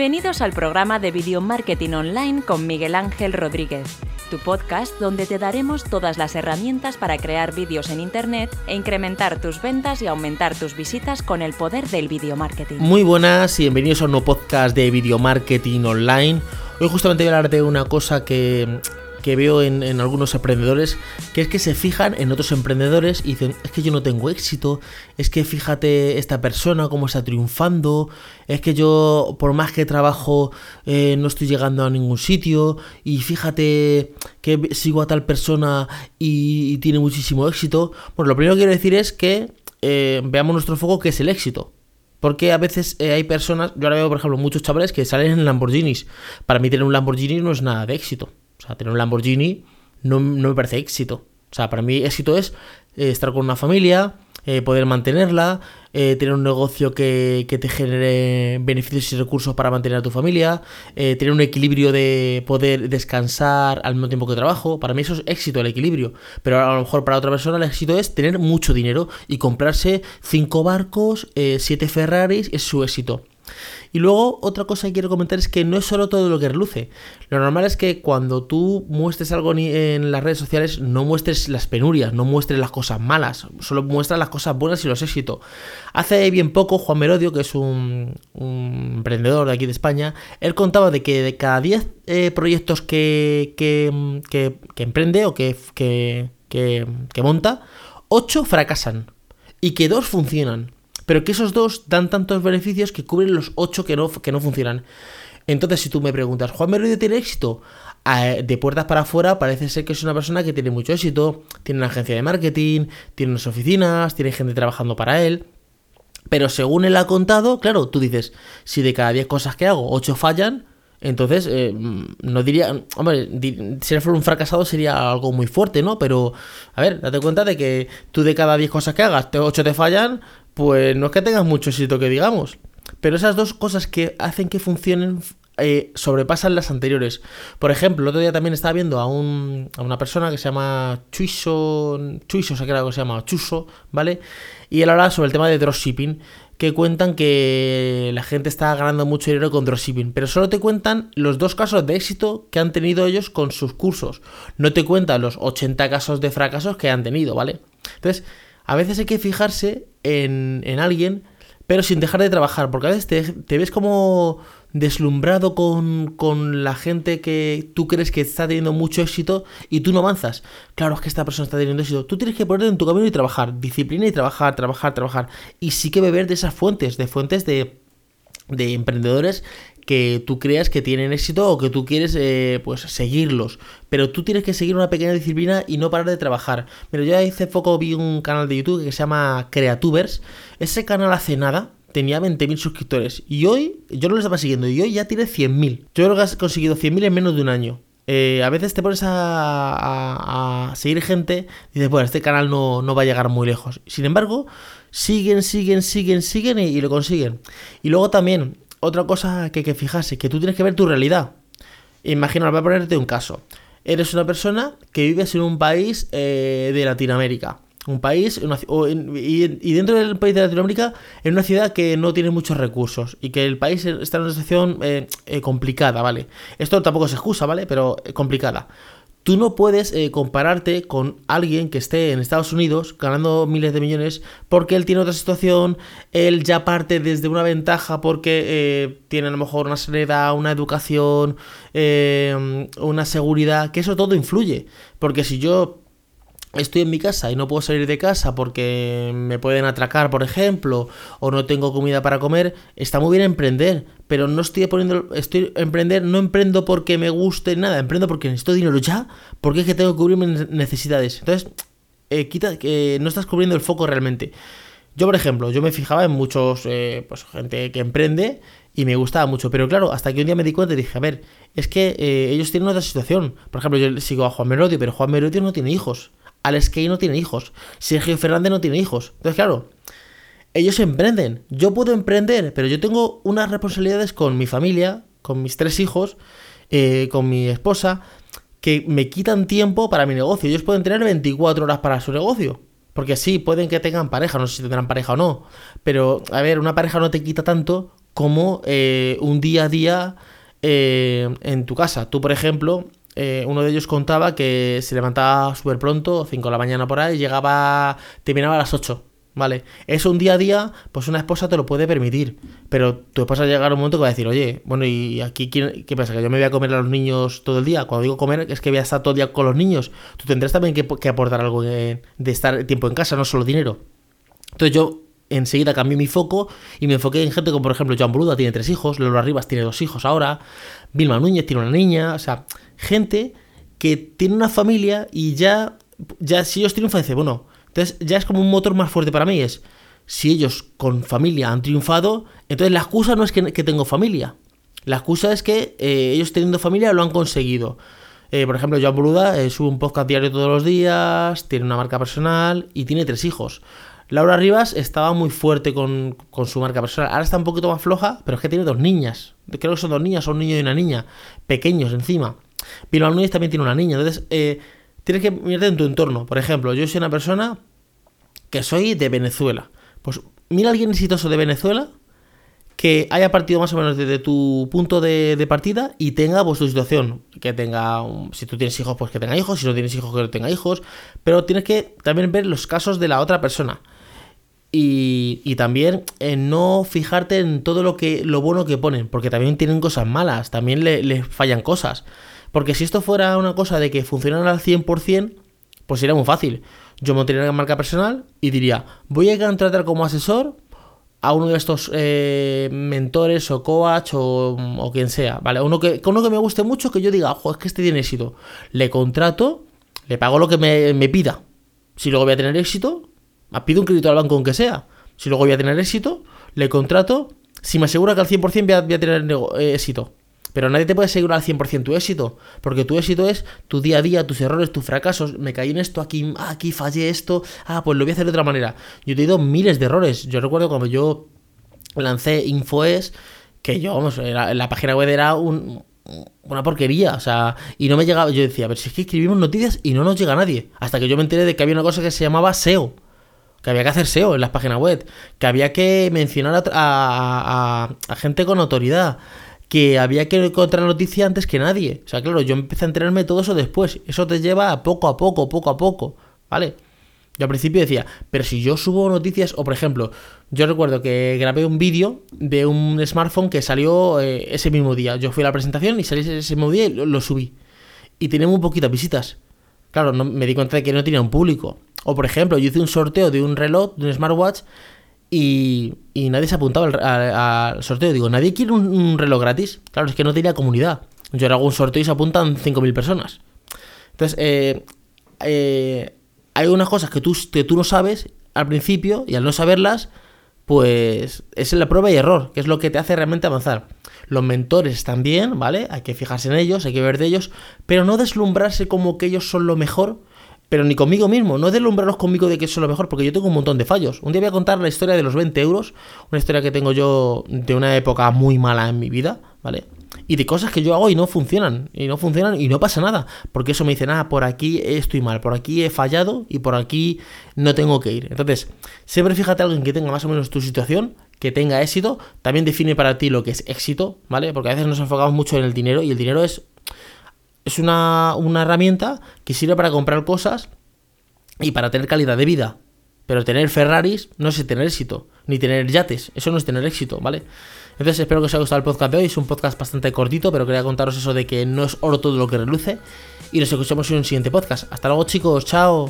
Bienvenidos al programa de Video Marketing Online con Miguel Ángel Rodríguez, tu podcast donde te daremos todas las herramientas para crear vídeos en Internet e incrementar tus ventas y aumentar tus visitas con el poder del video marketing. Muy buenas y bienvenidos a un nuevo podcast de Video Marketing Online. Hoy justamente voy a hablar de una cosa que que veo en, algunos emprendedores, que es que se fijan en otros emprendedores y dicen, es que yo no tengo éxito, es que fíjate esta persona cómo está triunfando, es que yo por más que trabajo eh, no estoy llegando a ningún sitio y fíjate que sigo a tal persona y, tiene muchísimo éxito. Bueno, lo primero que quiero decir es que eh, veamos nuestro foco que es el éxito. Porque a veces eh, hay personas, yo ahora veo por ejemplo muchos chavales que salen en Lamborghinis. Para mí tener un Lamborghini no es nada de éxito. O sea, tener un Lamborghini no, me parece éxito. O sea, para mí éxito es eh, estar con una familia, eh, poder mantenerla, eh, tener un negocio que, te genere beneficios y recursos para mantener a tu familia, tener un equilibrio de poder descansar al mismo tiempo que trabajo. Para mí eso es éxito, el equilibrio. Pero a lo mejor para otra persona el éxito es tener mucho dinero y comprarse cinco barcos, siete Ferraris, es su éxito. Y luego otra cosa que quiero comentar es que no es solo todo lo que reluce. Lo normal es que cuando tú muestres algo en las redes sociales no muestres las penurias, no muestres las cosas malas, solo muestras las cosas buenas y los éxitos. Hace bien poco Juan Merodio, que es un, emprendedor de aquí de España, él contaba de que de cada 10 eh, proyectos que, que, emprende o que, que monta, 8 fracasan y que 2 funcionan pero que esos dos dan tantos beneficios que cubren los ocho que no, que no funcionan. Entonces, si tú me preguntas, ¿Juan Merodio tiene éxito? de puertas para afuera parece ser que es una persona que tiene mucho éxito, tiene una agencia de marketing, tiene unas oficinas, tiene gente trabajando para él. Pero según él ha contado, claro, tú dices, si de cada 10 cosas que hago, 8 fallan, entonces, eh, no diría, hombre, si él fuera un fracasado sería algo muy fuerte, ¿no? Pero, a ver, date cuenta de que tú de cada 10 cosas que hagas, 8 te fallan, pues no es que tengas mucho éxito que digamos. Pero esas dos cosas que hacen que funcionen eh, sobrepasan las anteriores. Por ejemplo, el otro día también estaba viendo a, un, a una persona que se llama Chuiso, Chuiso, se llama Chuso, ¿vale? Y él hablaba sobre el tema de dropshipping, que cuentan que la gente está ganando mucho dinero con dropshipping, pero solo te cuentan los dos casos de éxito que han tenido ellos con sus cursos. No te cuentan los 80 casos de fracasos que han tenido, ¿vale? Entonces, a veces hay que fijarse en, alguien, pero sin dejar de trabajar, porque a veces te, ves como deslumbrado con, con, la gente que tú crees que está teniendo mucho éxito y tú no avanzas. Claro, es que esta persona está teniendo éxito. Tú tienes que ponerte en tu camino y trabajar, disciplina y trabajar, trabajar, trabajar. Y sí que beber de esas fuentes, de fuentes de, de emprendedores que tú creas que tienen éxito o que tú quieres eh, pues seguirlos. Pero tú tienes que seguir una pequeña disciplina y no parar de trabajar. Mira, yo hace poco vi un canal de YouTube que se llama Creatubers. Ese canal hace nada tenía 20.000 suscriptores. Y hoy, yo no lo estaba siguiendo, y hoy ya tiene 100.000. Yo creo que has conseguido 100.000 en menos de un año. Eh, a veces te pones a, seguir gente y dices, bueno, este canal no, va a llegar muy lejos. Sin embargo, siguen, siguen, siguen, siguen y lo consiguen. Y luego también, otra cosa que hay que fijarse, que tú tienes que ver tu realidad. Imagina, voy a ponerte un caso. Eres una persona que vives en un país eh, de Latinoamérica. Un país, y, dentro del país de Latinoamérica, en una ciudad que no tiene muchos recursos y que el país está en una situación eh, eh, complicada, ¿vale? Esto tampoco es excusa, ¿vale? Pero complicada. Tú no puedes eh, compararte con alguien que esté en Estados Unidos ganando miles de millones porque él tiene otra situación, él ya parte desde una ventaja porque eh, tiene a lo mejor una sanidad, una educación, eh, una seguridad, que eso todo influye. Porque si yo estoy en mi casa y no puedo salir de casa porque me pueden atracar, por ejemplo, o no tengo comida para comer, está muy bien emprender, pero no estoy poniendo, estoy emprender, no emprendo porque me guste nada, emprendo porque necesito dinero ya, porque es que tengo que cubrir mis necesidades. Entonces, eh, quita que no estás cubriendo el foco realmente. Yo, por ejemplo, yo me fijaba en muchos, eh, pues gente que emprende y me gustaba mucho, pero claro, hasta que un día me di cuenta y dije, a ver, es que eh, ellos tienen otra situación. Por ejemplo, yo sigo a Juan Merodio, pero Juan Merodio no tiene hijos. Alex Kay no tiene hijos. Sergio Fernández no tiene hijos. Entonces, claro, ellos emprenden. Yo puedo emprender, pero yo tengo unas responsabilidades con mi familia, con mis tres hijos, eh, con mi esposa, que me quitan tiempo para mi negocio. Ellos pueden tener 24 horas para su negocio. Porque sí, pueden que tengan pareja, no sé si tendrán pareja o no. Pero, a ver, una pareja no te quita tanto como eh, un día a día eh, en tu casa. Tú, por ejemplo, eh, uno de ellos contaba que se levantaba súper pronto, 5 de la mañana por ahí, llegaba, terminaba a las 8. ¿Vale? Eso un día a día, pues una esposa te lo puede permitir. Pero tu esposa llega a un momento que va a decir, oye, bueno, ¿y aquí qué pasa? ¿Que yo me voy a comer a los niños todo el día? Cuando digo comer, es que voy a estar todo el día con los niños. Tú tendrás también que, aportar algo de, estar tiempo en casa, no solo dinero. Entonces yo enseguida cambié mi foco y me enfoqué en gente como, por ejemplo, Joan Boluda tiene tres hijos, Lolo Arribas tiene dos hijos ahora, Vilma Núñez tiene una niña, o sea, gente que tiene una familia y ya, ya si ellos triunfan, dice, bueno, entonces ya es como un motor más fuerte para mí, es, si ellos con familia han triunfado, entonces la excusa no es que, tengo familia, la excusa es que eh, ellos teniendo familia lo han conseguido. Eh, por ejemplo, Joan Boluda eh, sube un podcast diario todos los días, tiene una marca personal y tiene tres hijos. Laura Rivas estaba muy fuerte con, su marca personal. Ahora está un poquito más floja, pero es que tiene dos niñas. Creo que son dos niñas, son un niño y una niña. Pequeños encima. Vilma Núñez también tiene una niña. Entonces, eh, tienes que mirarte en tu entorno. Por ejemplo, yo soy una persona que soy de Venezuela. Pues mira a alguien exitoso de Venezuela que haya partido más o menos desde tu punto de, partida y tenga pues tu situación. Que tenga, si tú tienes hijos, pues que tenga hijos. Si no tienes hijos, que no tenga hijos. Pero tienes que también ver los casos de la otra persona. Y, también en no fijarte en todo lo que lo bueno que ponen, porque también tienen cosas malas, también les le fallan cosas. Porque si esto fuera una cosa de que funcionara al 100%, pues sería muy fácil. Yo montaría una marca personal y diría, voy a contratar como asesor a uno de estos eh, mentores o coach o, quien sea, ¿vale? Uno que, uno que me guste mucho, que yo diga, ojo, es que este tiene éxito. Le contrato, le pago lo que me, pida. Si luego voy a tener éxito, pido un crédito al banco aunque sea. Si luego voy a tener éxito, le contrato. Si me asegura que al 100% voy a, voy a tener eh, éxito. Pero nadie te puede asegurar al 100% tu éxito. Porque tu éxito es tu día a día, tus errores, tus fracasos. Me caí en esto, aquí, aquí fallé esto. Ah, pues lo voy a hacer de otra manera. Yo he ido miles de errores. Yo recuerdo cuando yo lancé Infoes, que yo, vamos, la página web era un, una porquería, o sea, y no me llegaba, yo decía, ver, si es que escribimos noticias y no nos llega nadie, hasta que yo me enteré de que había una cosa que se llamaba SEO, que había que hacer SEO en las páginas web, que había que mencionar a, gente con autoridad, que había que encontrar noticia antes que nadie. O sea, claro, yo empecé a enterarme todo eso después. Eso te lleva a poco a poco, poco a poco, ¿vale? Yo al principio decía, pero si yo subo noticias, o por ejemplo, yo recuerdo que grabé un vídeo de un smartphone que salió eh, ese mismo día. Yo fui a la presentación y salí ese mismo día y lo, subí. Y tenía muy poquitas visitas. Claro, no, me di cuenta de que no tenía un público. O por ejemplo, yo hice un sorteo de un reloj, de un smartwatch, y, nadie se apuntaba al, sorteo. Digo, ¿nadie quiere un, reloj gratis? Claro, es que no tenía comunidad. Yo hago un sorteo y se apuntan 5.000 personas. Entonces, eh, eh, hay unas cosas que tú, que tú no sabes al principio y al no saberlas, pues es la prueba y error, que es lo que te hace realmente avanzar. Los mentores también, ¿vale? Hay que fijarse en ellos, hay que ver de ellos, pero no deslumbrarse como que ellos son lo mejor, pero ni conmigo mismo, no deslumbrarlos conmigo de que eso es lo mejor, porque yo tengo un montón de fallos. Un día voy a contar la historia de los 20 euros, una historia que tengo yo de una época muy mala en mi vida, ¿vale? Y de cosas que yo hago y no funcionan, y no funcionan y no pasa nada, porque eso me dice, ah, por aquí estoy mal, por aquí he fallado y por aquí no tengo que ir. Entonces, siempre fíjate a alguien que tenga más o menos tu situación, que tenga éxito, también define para ti lo que es éxito, ¿vale? Porque a veces nos enfocamos mucho en el dinero y el dinero es es una, herramienta que sirve para comprar cosas y para tener calidad de vida. Pero tener Ferraris no es tener éxito, ni tener yates, eso no es tener éxito, ¿vale? Entonces espero que os haya gustado el podcast de hoy, es un podcast bastante cortito, pero quería contaros eso de que no es oro todo lo que reluce. Y nos escuchamos en un siguiente podcast. Hasta luego chicos, chao.